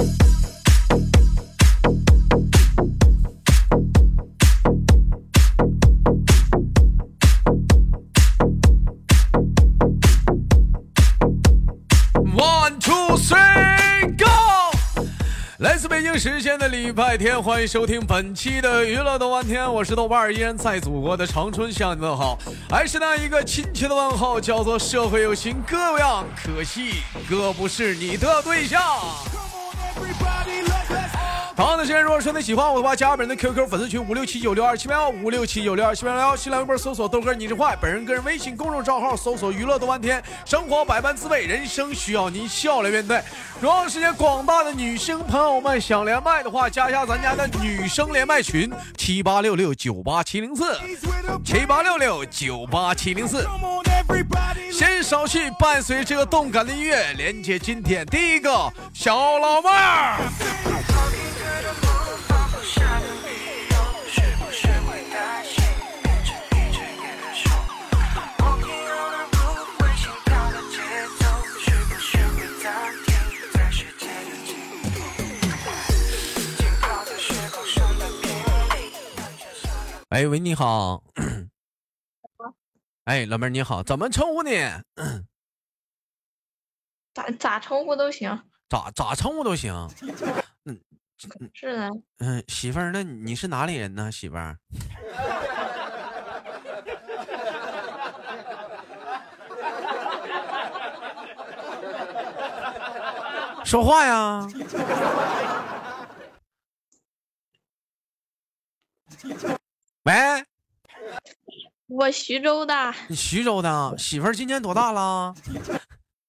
One, two, three, go! 来自北京时间的礼拜天，欢迎收听本期的娱乐豆瓣天，我是豆瓣，依然在祖国的长春向你问好，还是那一个亲切的问候，叫做社会有情哥有样，可惜哥不是你的对象。Everybody look 同样的时间，如果说你喜欢我的话，加本人的 QQ 粉丝群五六七九六二七八幺五六七九六二七八幺，新浪微博搜索豆哥你是坏，本人个人微信公众账号搜索娱乐多半天，生活百般滋味，人生需要您笑来面对。如果时间广大的女生朋友们想连麦的话，加一下咱家的女生连麦群七八六六九八七零四七八六六九八七零四。先少去，伴随这个动感的音乐，连接今天第一个小老妹儿。哎喂，你好。哎，老妹儿你好，怎么称呼你？咋咋称呼都行。咋咋称呼都行。嗯，是的。嗯，媳妇儿，那你是哪里人呢？媳妇儿。说话呀。喂，我徐州的。你徐州的媳妇儿今年多大了？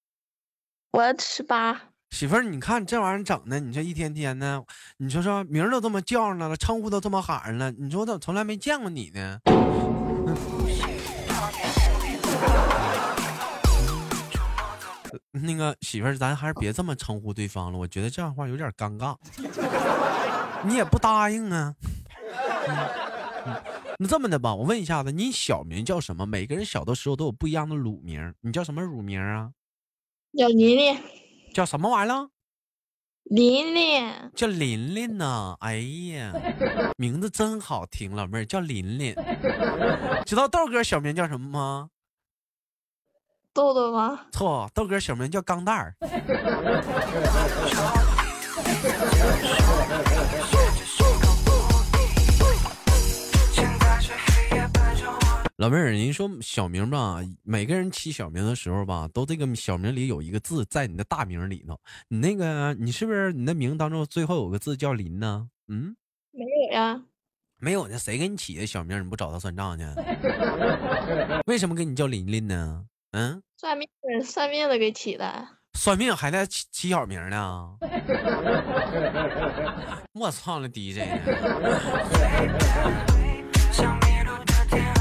我十八。媳妇儿，你看这玩意儿整的，你这一天天的，你说说名儿都这么叫上了，称呼都这么喊上了，你说我怎么从来没见过你呢？那个媳妇儿，咱还是别这么称呼对方了，我觉得这样话有点尴尬。你也不答应啊？那这么的吧，我问一下子，你小名叫什么？每个人小的时候都有不一样的乳名，你叫什么乳名啊？叫琳琳。叫什么玩意儿？琳琳。叫琳琳呢？哎呀，名字真好听，老妹儿叫琳琳。知道豆哥小名叫什么吗？豆豆吗？错，豆哥小名叫钢蛋儿。老妹儿，人说小名吧，每个人起小名的时候吧，都这个小名里有一个字在你的大名里头。你那个，你是不是你的名当中最后有个字叫林呢？嗯，没有呀。没有呢，谁给你起的小名？你不找他算账去？为什么给你叫琳琳呢？嗯，算命算命的给起的。算命还在起起小名呢？我操了 DJ！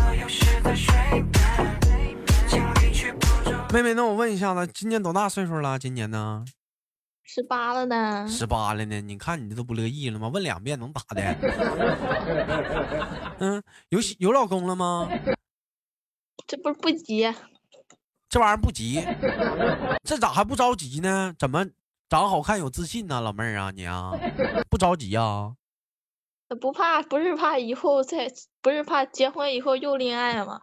妹妹，那我问一下子，今年多大岁数了？今年呢？十八了呢。十八了呢？你看你这都不乐意了吗？问两遍能咋的？嗯，有有老公了吗？这不是不急。这玩意儿不急，这咋还不着急呢？怎么长好看有自信呢？老妹儿啊，你啊，不着急啊？不怕，不是怕以后再，不是怕结婚以后又恋爱吗？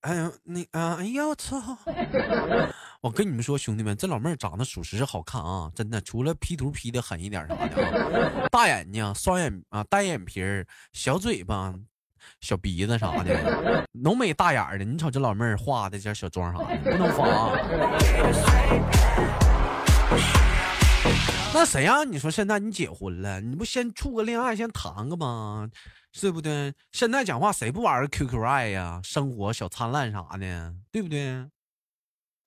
哎呀，那啊，哎呀，我操！我跟你们说，兄弟们，这老妹儿长得属实是好看啊，真的，除了 P 图 P 的狠一点啥的，大眼睛、双眼啊、单眼皮儿、小嘴巴、小鼻子啥的，浓眉大眼的。你瞅这老妹儿画的这小妆啥的，不能仿。那谁让你说现在你结婚了，你不先处个恋爱，先谈个吗？对不对？现在讲话谁不玩个 QQ 爱呀？生活小灿烂啥的，对不对？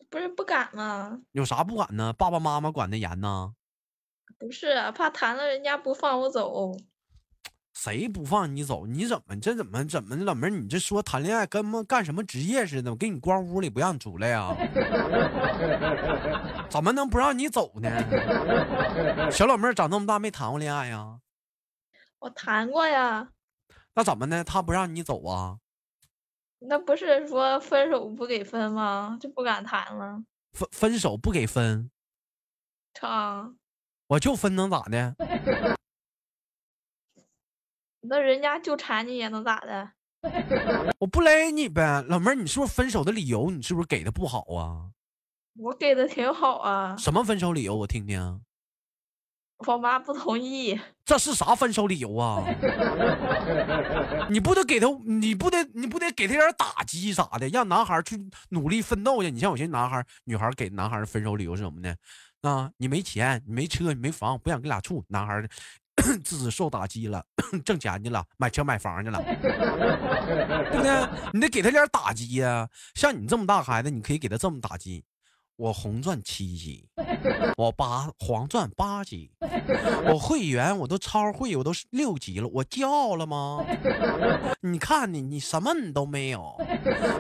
不是不敢吗？有啥不敢呢？爸爸妈妈管的严呢？不是，怕谈了人家不放我走。谁不放你走？你怎么这怎么怎么老妹儿？你这说谈恋爱跟么干什么职业似的？我给你关屋里不让你出来呀？怎么能不让你走呢？小老妹儿长这么大没谈过恋爱呀？我谈过呀。那怎么呢？他不让你走啊？那不是说分手不给分吗？就不敢谈了。分分手不给分？啊。我就分能咋的？那人家就缠你也能咋的？我不勒你呗，老妹儿，你是不是分手的理由？你是不是给的不好啊？我给的挺好啊，什么分手理由？我听听。我妈不同意。这是啥分手理由啊？你不得给他，你不得，你不得给他点打击啥的，让男孩去努力奋斗去。你像有些男孩、女孩给男孩分手理由是什么呢？啊，你没钱，你没车，你没房，不想跟俩处。男孩 自己受打击了，挣钱去了，买车买房去了，对不对？你得给他点打击呀。像你这么大孩子，你可以给他这么打击。我红钻七级，我八黄钻八级，我会员我都超会，我都六级了，我骄傲了吗？你看你，你什么你都没有，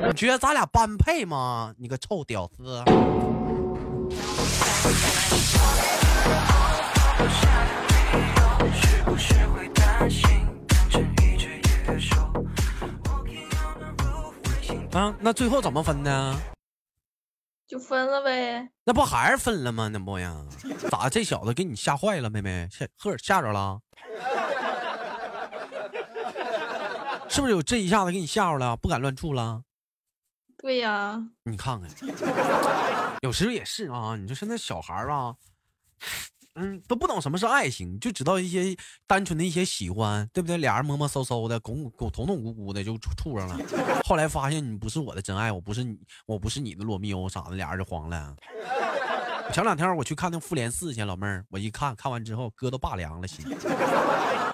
你觉得咱俩般配吗？你个臭屌丝！啊，那最后怎么分的？就分了呗，那不还是分了吗？那不呀，咋这小子给你吓坏了，妹妹吓呵吓着了，是不是有这一下子给你吓着了，不敢乱处了？对呀，你看看，有时候也是啊，你说现在小孩啊。嗯，都不懂什么是爱情，就知道一些单纯的一些喜欢，对不对？俩人摸摸搜搜的，拱拱捅捅咕咕的就处上了。后来发现你不是我的真爱，我不是你，我不是你的罗密欧啥的，俩人就黄了。前两天我去看那《复联四》去，老妹儿，我一看看完之后，哥都拔凉了心。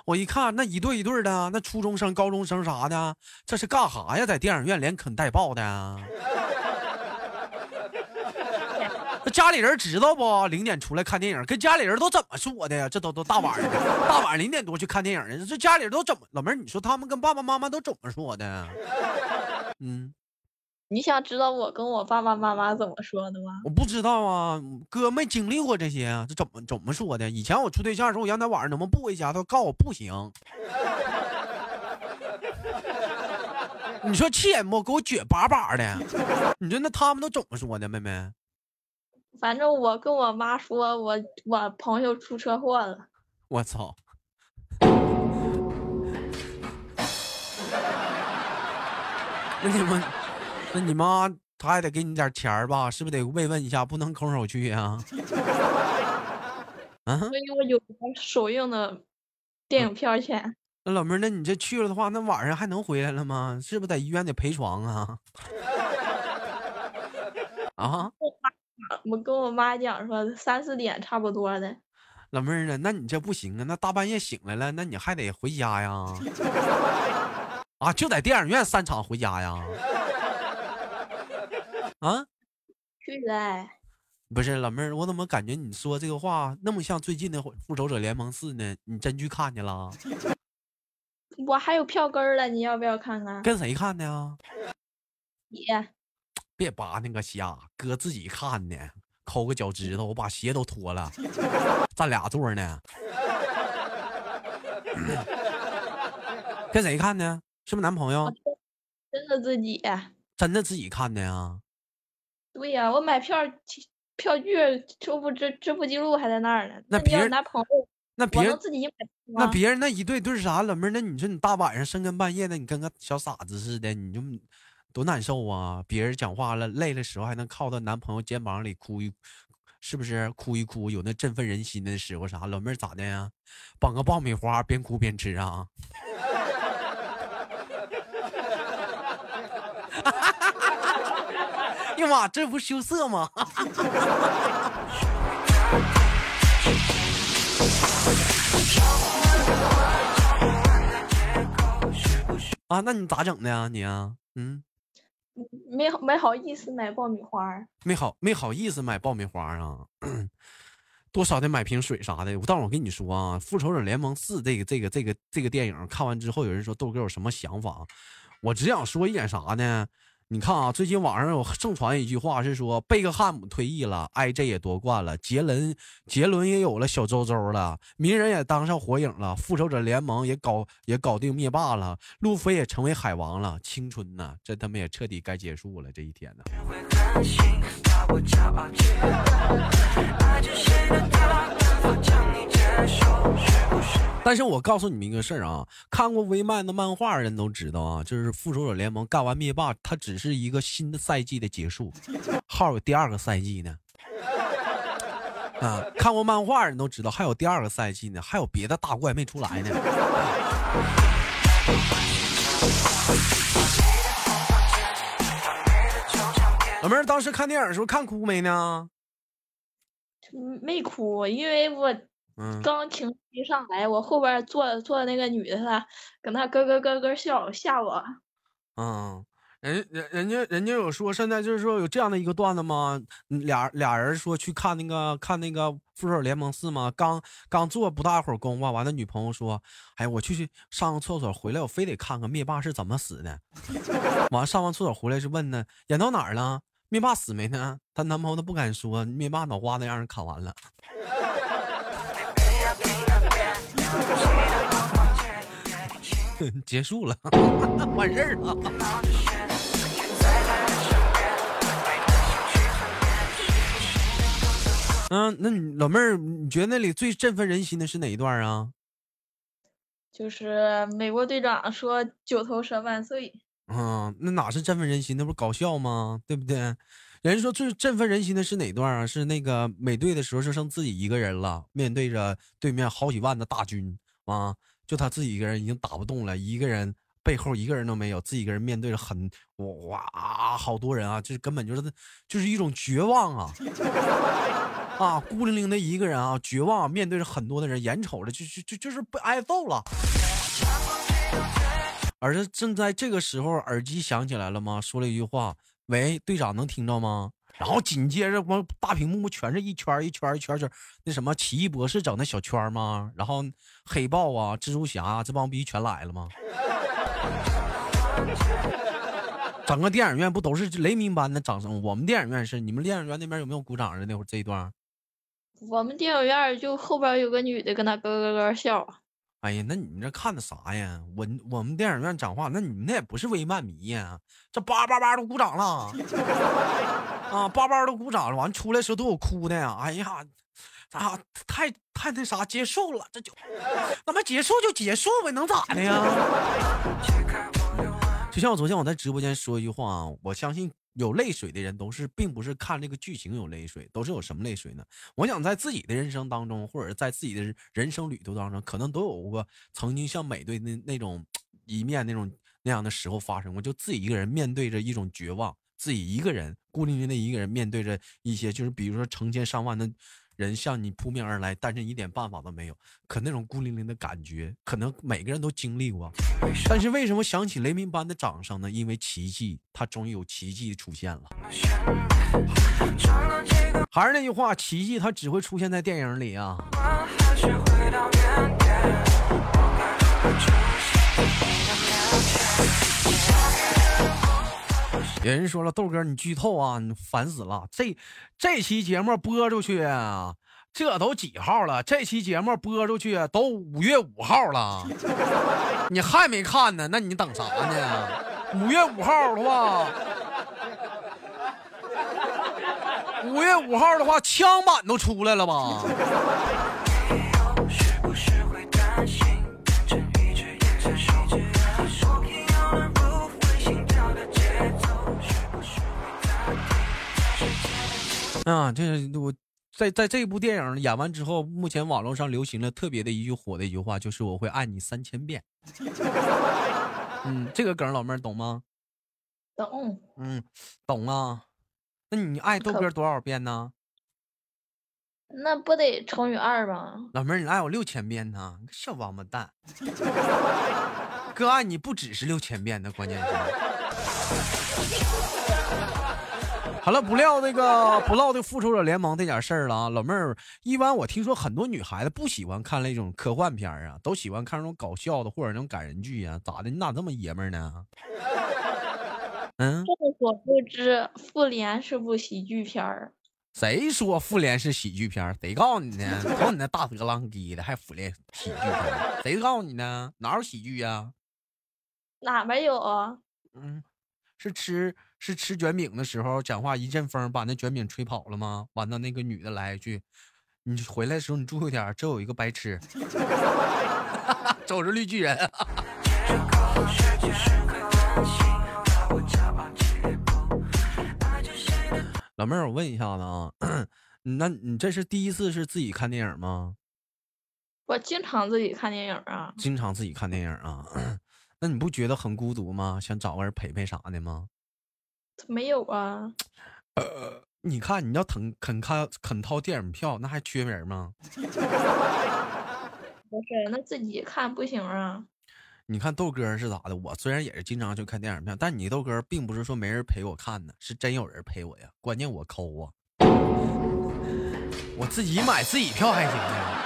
我一看那一对一对的，那初中生、高中生啥的，这是干啥呀？在电影院连啃带抱的。那家里人知道不？零点出来看电影，跟家里人都怎么说的呀？这都都大晚上的，大晚上零点多去看电影呢，这家里人都怎么？老妹儿，你说他们跟爸爸妈妈都怎么说的？嗯，你想知道我跟我爸爸妈妈怎么说的吗？我不知道啊，哥没经历过这些啊，这怎么怎么说的？以前我处对象的时候，我让他晚上能不能不回家，他告诉我不行。你说气人不？给我撅巴巴的。你说那他们都怎么说的，妹妹？反正我跟我妈说，我我朋友出车祸了。我操！那你们，那你妈她还得给你点钱儿吧？是不是得慰问一下？不能空手去呀？啊？所以我有首映的电影票钱。那老妹儿，那你这去了的话，那晚上还能回来了吗？是不是在医院得陪床啊？啊？我跟我妈讲说三四点差不多的，老妹儿啊，那你这不行啊，那大半夜醒来了，那你还得回家呀？啊，就在电影院散场回家呀？啊？去了。不是老妹儿，我怎么感觉你说这个话那么像最近的《复仇者联盟四》呢？你真去看去了？我还有票根了，你要不要看看？跟谁看的呀？你。别扒那个瞎，哥自己看呢，抠个脚趾头，我把鞋都脱了，占俩座呢。跟谁看呢？是不是男朋友？真的自己。真的自己看的呀？对呀，我买票票据支付支支付记录还在那儿呢。那别人男朋友，那别人自己买。那别人那一对对啥？老妹儿，那你说你大晚上深更半夜的，你跟个小傻子似的，你就。多难受啊！别人讲话了，累的时候还能靠到男朋友肩膀里哭一，是不是？哭一哭，有那振奋人心的时候啥？老妹儿咋的呀？绑个爆米花，边哭边吃啊！呀妈，这不羞涩吗？啊，那你咋整的呀？你啊，嗯。没没好意思买爆米花没好没好意思买爆米花啊，多少得买瓶水啥的。但我跟你说啊，《复仇者联盟四》这个这个这个这个电影看完之后，有人说豆哥有什么想法？我只想说一点啥呢？你看啊，最近网上有盛传一句话，是说贝克汉姆退役了，IG 也夺冠了，杰伦杰伦也有了小周周了，鸣人也当上火影了，复仇者联盟也搞也搞定灭霸了，路飞也成为海王了，青春呐，这他妈也彻底该结束了，这一天呢。但是我告诉你们一个事儿啊，看过微漫的漫画人都知道啊，就是复仇者联盟干完灭霸，它只是一个新的赛季的结束，号有第二个赛季呢。啊，看过漫画人都知道还有第二个赛季呢，还有别的大怪没出来呢。老妹儿当时看电影的时候看哭没呢？没哭，因为我刚情绪一上来，我后边坐坐那个女的，她搁那咯咯咯咯笑，吓我。嗯，人人人家人家有说，现在就是说有这样的一个段子吗？俩俩人说去看那个看那个复仇者联盟四吗？刚刚做不大会儿功夫，完了女朋友说：“哎，我去去上个厕所，回来我非得看看灭霸是怎么死的。”完上完厕所回来是问呢，演到哪儿了？灭霸死没呢？她男朋友都不敢说，灭霸脑瓜子让人砍完了。结束了，完事儿了。嗯，那你老妹儿，你觉得那里最振奋人心的是哪一段啊？就是美国队长说“九头蛇万岁”。嗯，那哪是振奋人心？那不是搞笑吗？对不对？人说最振奋人心的是哪段啊？是那个美队的时候，就剩自己一个人了，面对着对面好几万的大军啊，就他自己一个人已经打不动了，一个人背后一个人都没有，自己一个人面对着很哇好多人啊，这根本就是就是一种绝望啊 啊，孤零零的一个人啊，绝望面对着很多的人，眼瞅着就就就就是被挨揍了。而是正在这个时候，耳机响起来了吗？说了一句话：“喂，队长，能听着吗？”然后紧接着，光大屏幕不全是一圈一圈一圈圈那什么奇异博士整的小圈吗？然后黑豹啊、蜘蛛侠这帮逼全来了吗？整个电影院不都是雷鸣般的掌声？我们电影院是，你们电影院那边有没有鼓掌的？那会儿这一段，我们电影院就后边有个女的跟他咯咯咯笑。哎呀，那你们这看的啥呀？我我们电影院讲话，那你们那也不是微漫迷呀？这叭叭叭都鼓掌了啊，叭叭都鼓掌了，完出来时候都有哭的呀！哎呀，咋太太那啥结束了？这就那么结束就结束呗，能咋的呀？就像我昨天我在直播间说一句话，我相信。有泪水的人都是，并不是看这个剧情有泪水，都是有什么泪水呢？我想在自己的人生当中，或者在自己的人生旅途当中，可能都有过曾经像美队那那种一面那种那样的时候发生过，就自己一个人面对着一种绝望，自己一个人孤零零的一个人面对着一些，就是比如说成千上万的。人向你扑面而来，但是一点办法都没有。可那种孤零零的感觉，可能每个人都经历过。但是为什么想起雷鸣般的掌声呢？因为奇迹，它终于有奇迹出现了。还是那句话，奇迹它只会出现在电影里啊。有人说了，豆哥你剧透啊，你烦死了！这这期节目播出去，这都几号了？这期节目播出去都五月五号了，你还没看呢？那你等啥呢？五月五号的话，五月五号的话，枪版都出来了吧？啊，这我在在这部电影演完之后，目前网络上流行了特别的一句火的一句话，就是我会爱你三千遍。嗯，这个梗老妹儿懂吗？懂。嗯，懂啊。那你爱豆哥多少遍呢？那不得乘以二吗？老妹儿，你爱我六千遍呢，小王八蛋。哥爱你不只是六千遍的，关键是。好了，不料那个不唠的复仇者联盟这点事儿了啊，老妹儿，一般我听说很多女孩子不喜欢看那种科幻片啊，都喜欢看那种搞笑的或者那种感人剧啊，咋的？你咋这么爷们儿呢？嗯，众所周知，复联是部喜剧片儿。谁说复联是喜剧片儿？谁告诉你呢？瞅你那大舌浪叽的，还复联喜剧片？谁告诉你呢？哪有喜剧呀？哪没有啊？嗯，是吃。是吃卷饼的时候讲话一阵风把那卷饼吹跑了吗？完了那个女的来一句：“你回来的时候你注意点，这有一个白痴，走着绿巨人。老妹儿，我问一下子啊，那你这是第一次是自己看电影吗？我经常自己看电影啊。经常自己看电影啊？那你不觉得很孤独吗？想找个人陪陪啥的吗？没有啊。呃，你看你要肯肯看肯掏电影票，那还缺人吗？不是，那自己看不行啊。你看豆哥是咋的？我虽然也是经常去看电影票，但你豆哥并不是说没人陪我看呢，是真有人陪我呀。关键我抠啊，我自己买自己票还行呢。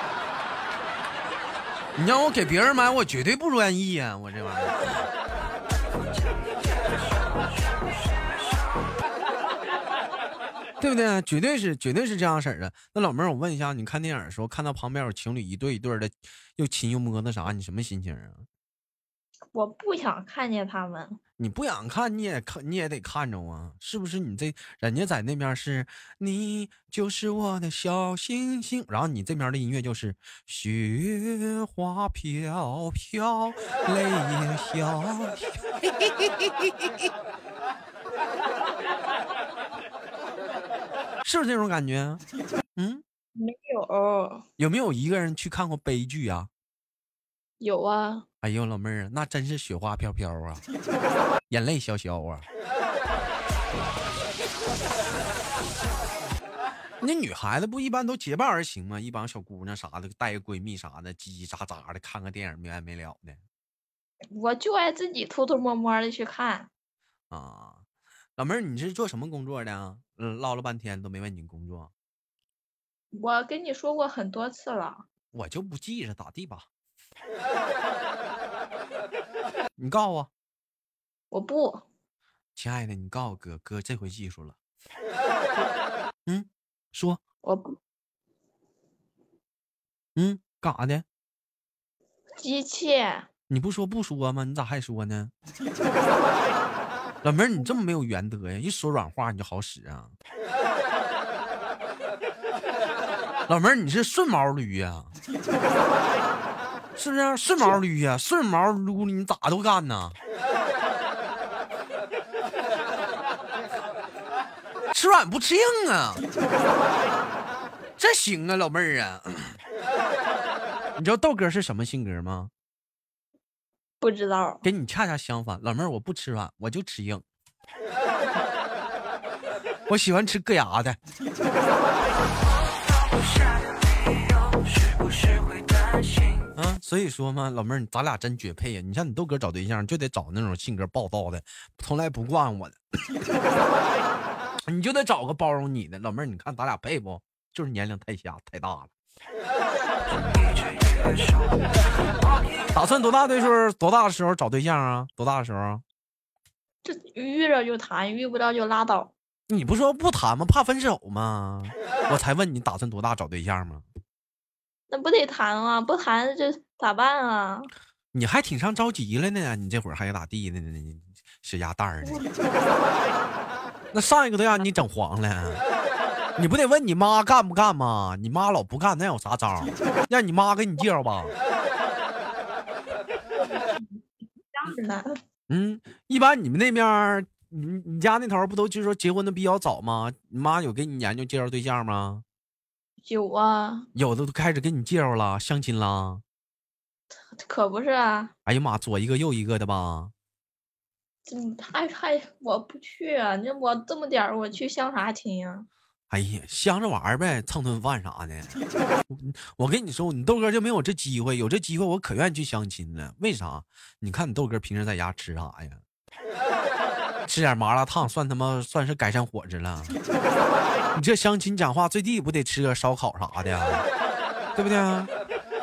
你让我给别人买，我绝对不愿意呀！我这玩意儿，对不对？绝对是，绝对是这样式儿的。那老妹儿，我问一下，你看电影的时候看到旁边有情侣一对一对的，又亲又摸，那啥，你什么心情啊？我不想看见他们。你不想看，你也看，你也得看着啊，是不是？你这人家在那边是，你就是我的小星星，然后你这边的音乐就是雪花飘飘，泪也萧萧，是不是这种感觉？嗯，没有。有没有一个人去看过悲剧啊？有啊，哎呦老妹儿，那真是雪花飘飘啊，眼泪潇潇啊。那女孩子不一般都结伴而行吗？一帮小姑娘啥的，带个闺蜜啥的，叽叽喳喳的看个电影没完没了的。我就爱自己偷偷摸摸的去看。啊，老妹儿，你是做什么工作的？嗯，唠了半天都没问你工作。我跟你说过很多次了。我就不记着咋地吧。你告诉我，我不，亲爱的，你告诉哥哥，这回记住了。嗯，说，我不，嗯，干啥的？机器。你不说不说吗？你咋还说呢？老妹儿，你这么没有原则呀？一说软话你就好使啊？老妹儿，你是顺毛驴呀？是不是顺毛驴呀？顺毛撸你咋都干呢？吃软不吃硬啊！这行啊，老妹儿啊！你知道豆哥是什么性格吗？不知道。跟你恰恰相反，老妹儿，我不吃软，我就吃硬。我喜欢吃硌牙的。啊，所以说嘛，老妹儿，咱俩真绝配呀！你像你豆哥找对象，就得找那种性格暴躁的，从来不惯我的，你就得找个包容你的。老妹儿，你看咱俩配不？就是年龄太小太大了。打算多大岁数？多大的时候找对象啊？多大的时候？这遇着就谈，遇不到就拉倒。你不说不谈吗？怕分手吗？我才问你打算多大找对象吗？那不得谈啊？不谈这咋办啊？你还挺上着急了呢，你这会儿还咋地呢？小鸭蛋儿呢？那上一个都让你整黄了，你不得问你妈干不干吗？你妈老不干，那有啥招？让你妈给你介绍吧。嗯，一般你们那边，你你家那头不都就是说结婚的比较早吗？你妈有给你研究介绍对象吗？有啊，有的都开始给你介绍了，相亲了，可不是啊！哎呀妈，左一个右一个的吧？嗯，还还我不去啊！你我这么点儿，我去相啥亲呀？哎呀，相着玩呗，蹭顿饭啥的。我跟你说，你豆哥就没有这机会，有这机会我可愿意去相亲了。为啥？你看你豆哥平时在家吃啥呀？吃点麻辣烫算他妈算是改善伙食了。你这相亲讲话最低不得吃个烧烤啥的，对不对？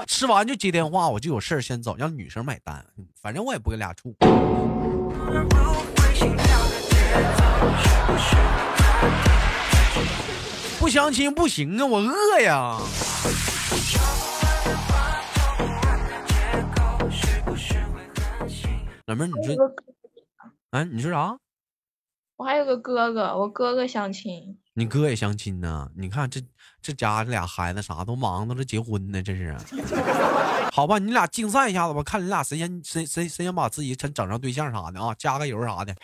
吃完就接电话，我就有事先走，让女生买单。反正我也不跟俩处。不相亲不行啊，我饿呀。老妹儿，你说，啊，你说啥？我还有个哥哥，我哥哥相亲。你哥也相亲呢？你看这这家这俩孩子啥都忙着了，结婚呢，这是。好吧，你俩竞赛一下子吧，看你俩谁先谁谁谁先把自己整整上对象啥的啊，加个油啥的。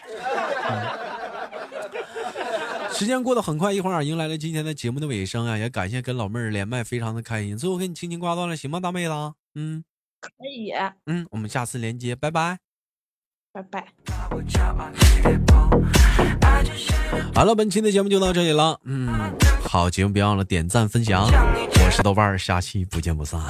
时间过得很快，一会儿迎来了今天的节目的尾声啊，也感谢跟老妹儿连麦，非常的开心。最后给你轻轻挂断了，行吗，大妹子？嗯，可以。嗯，我们下次连接，拜拜。拜拜。好了，本期的节目就到这里了。嗯，好，节目别忘了点赞分享。我是豆瓣儿，下期不见不散。